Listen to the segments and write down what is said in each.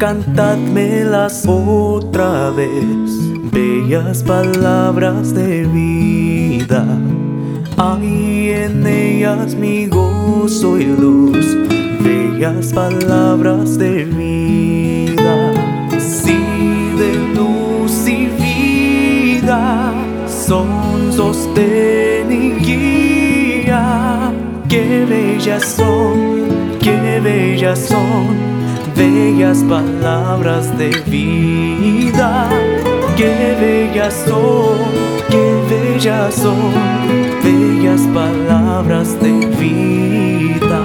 cantádmelas otra vez, bellas palabras de vida. Hay en ellas mi gozo y luz, bellas palabras de vida. Sí, de luz y vida, son sostén y. Qué bellas son, qué bellas son bellas palabras de vida. Qué bellas son, qué bellas son, bellas palabras de vida.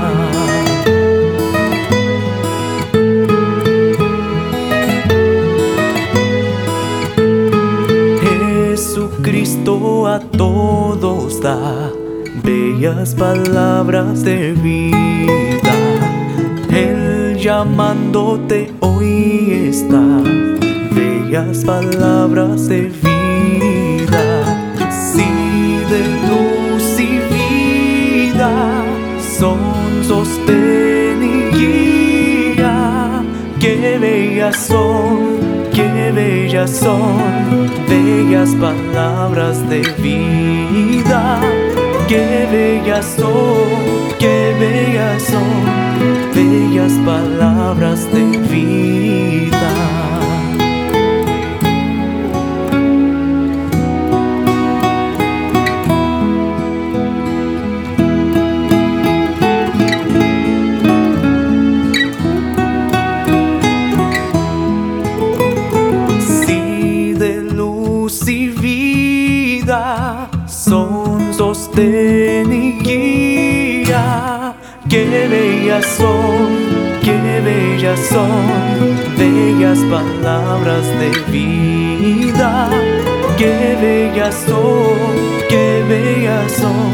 Jesucristo a todos da bellas palabras de vida llamándote hoy está. Bellas palabras de vida, sí de luz y vida, son sostén y guía. Qué bellas son, qué bellas son, bellas palabras de vida. Qué bellas son, qué son sostén y guía. Qué bellas son, qué bellas son, bellas palabras de vida. Qué bellas son, qué bellas son,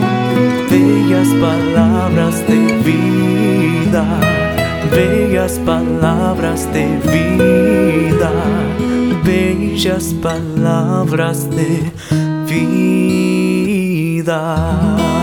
bellas palabras de vida. Bellas palabras de vida, bellas palabras de vida. 있습니다.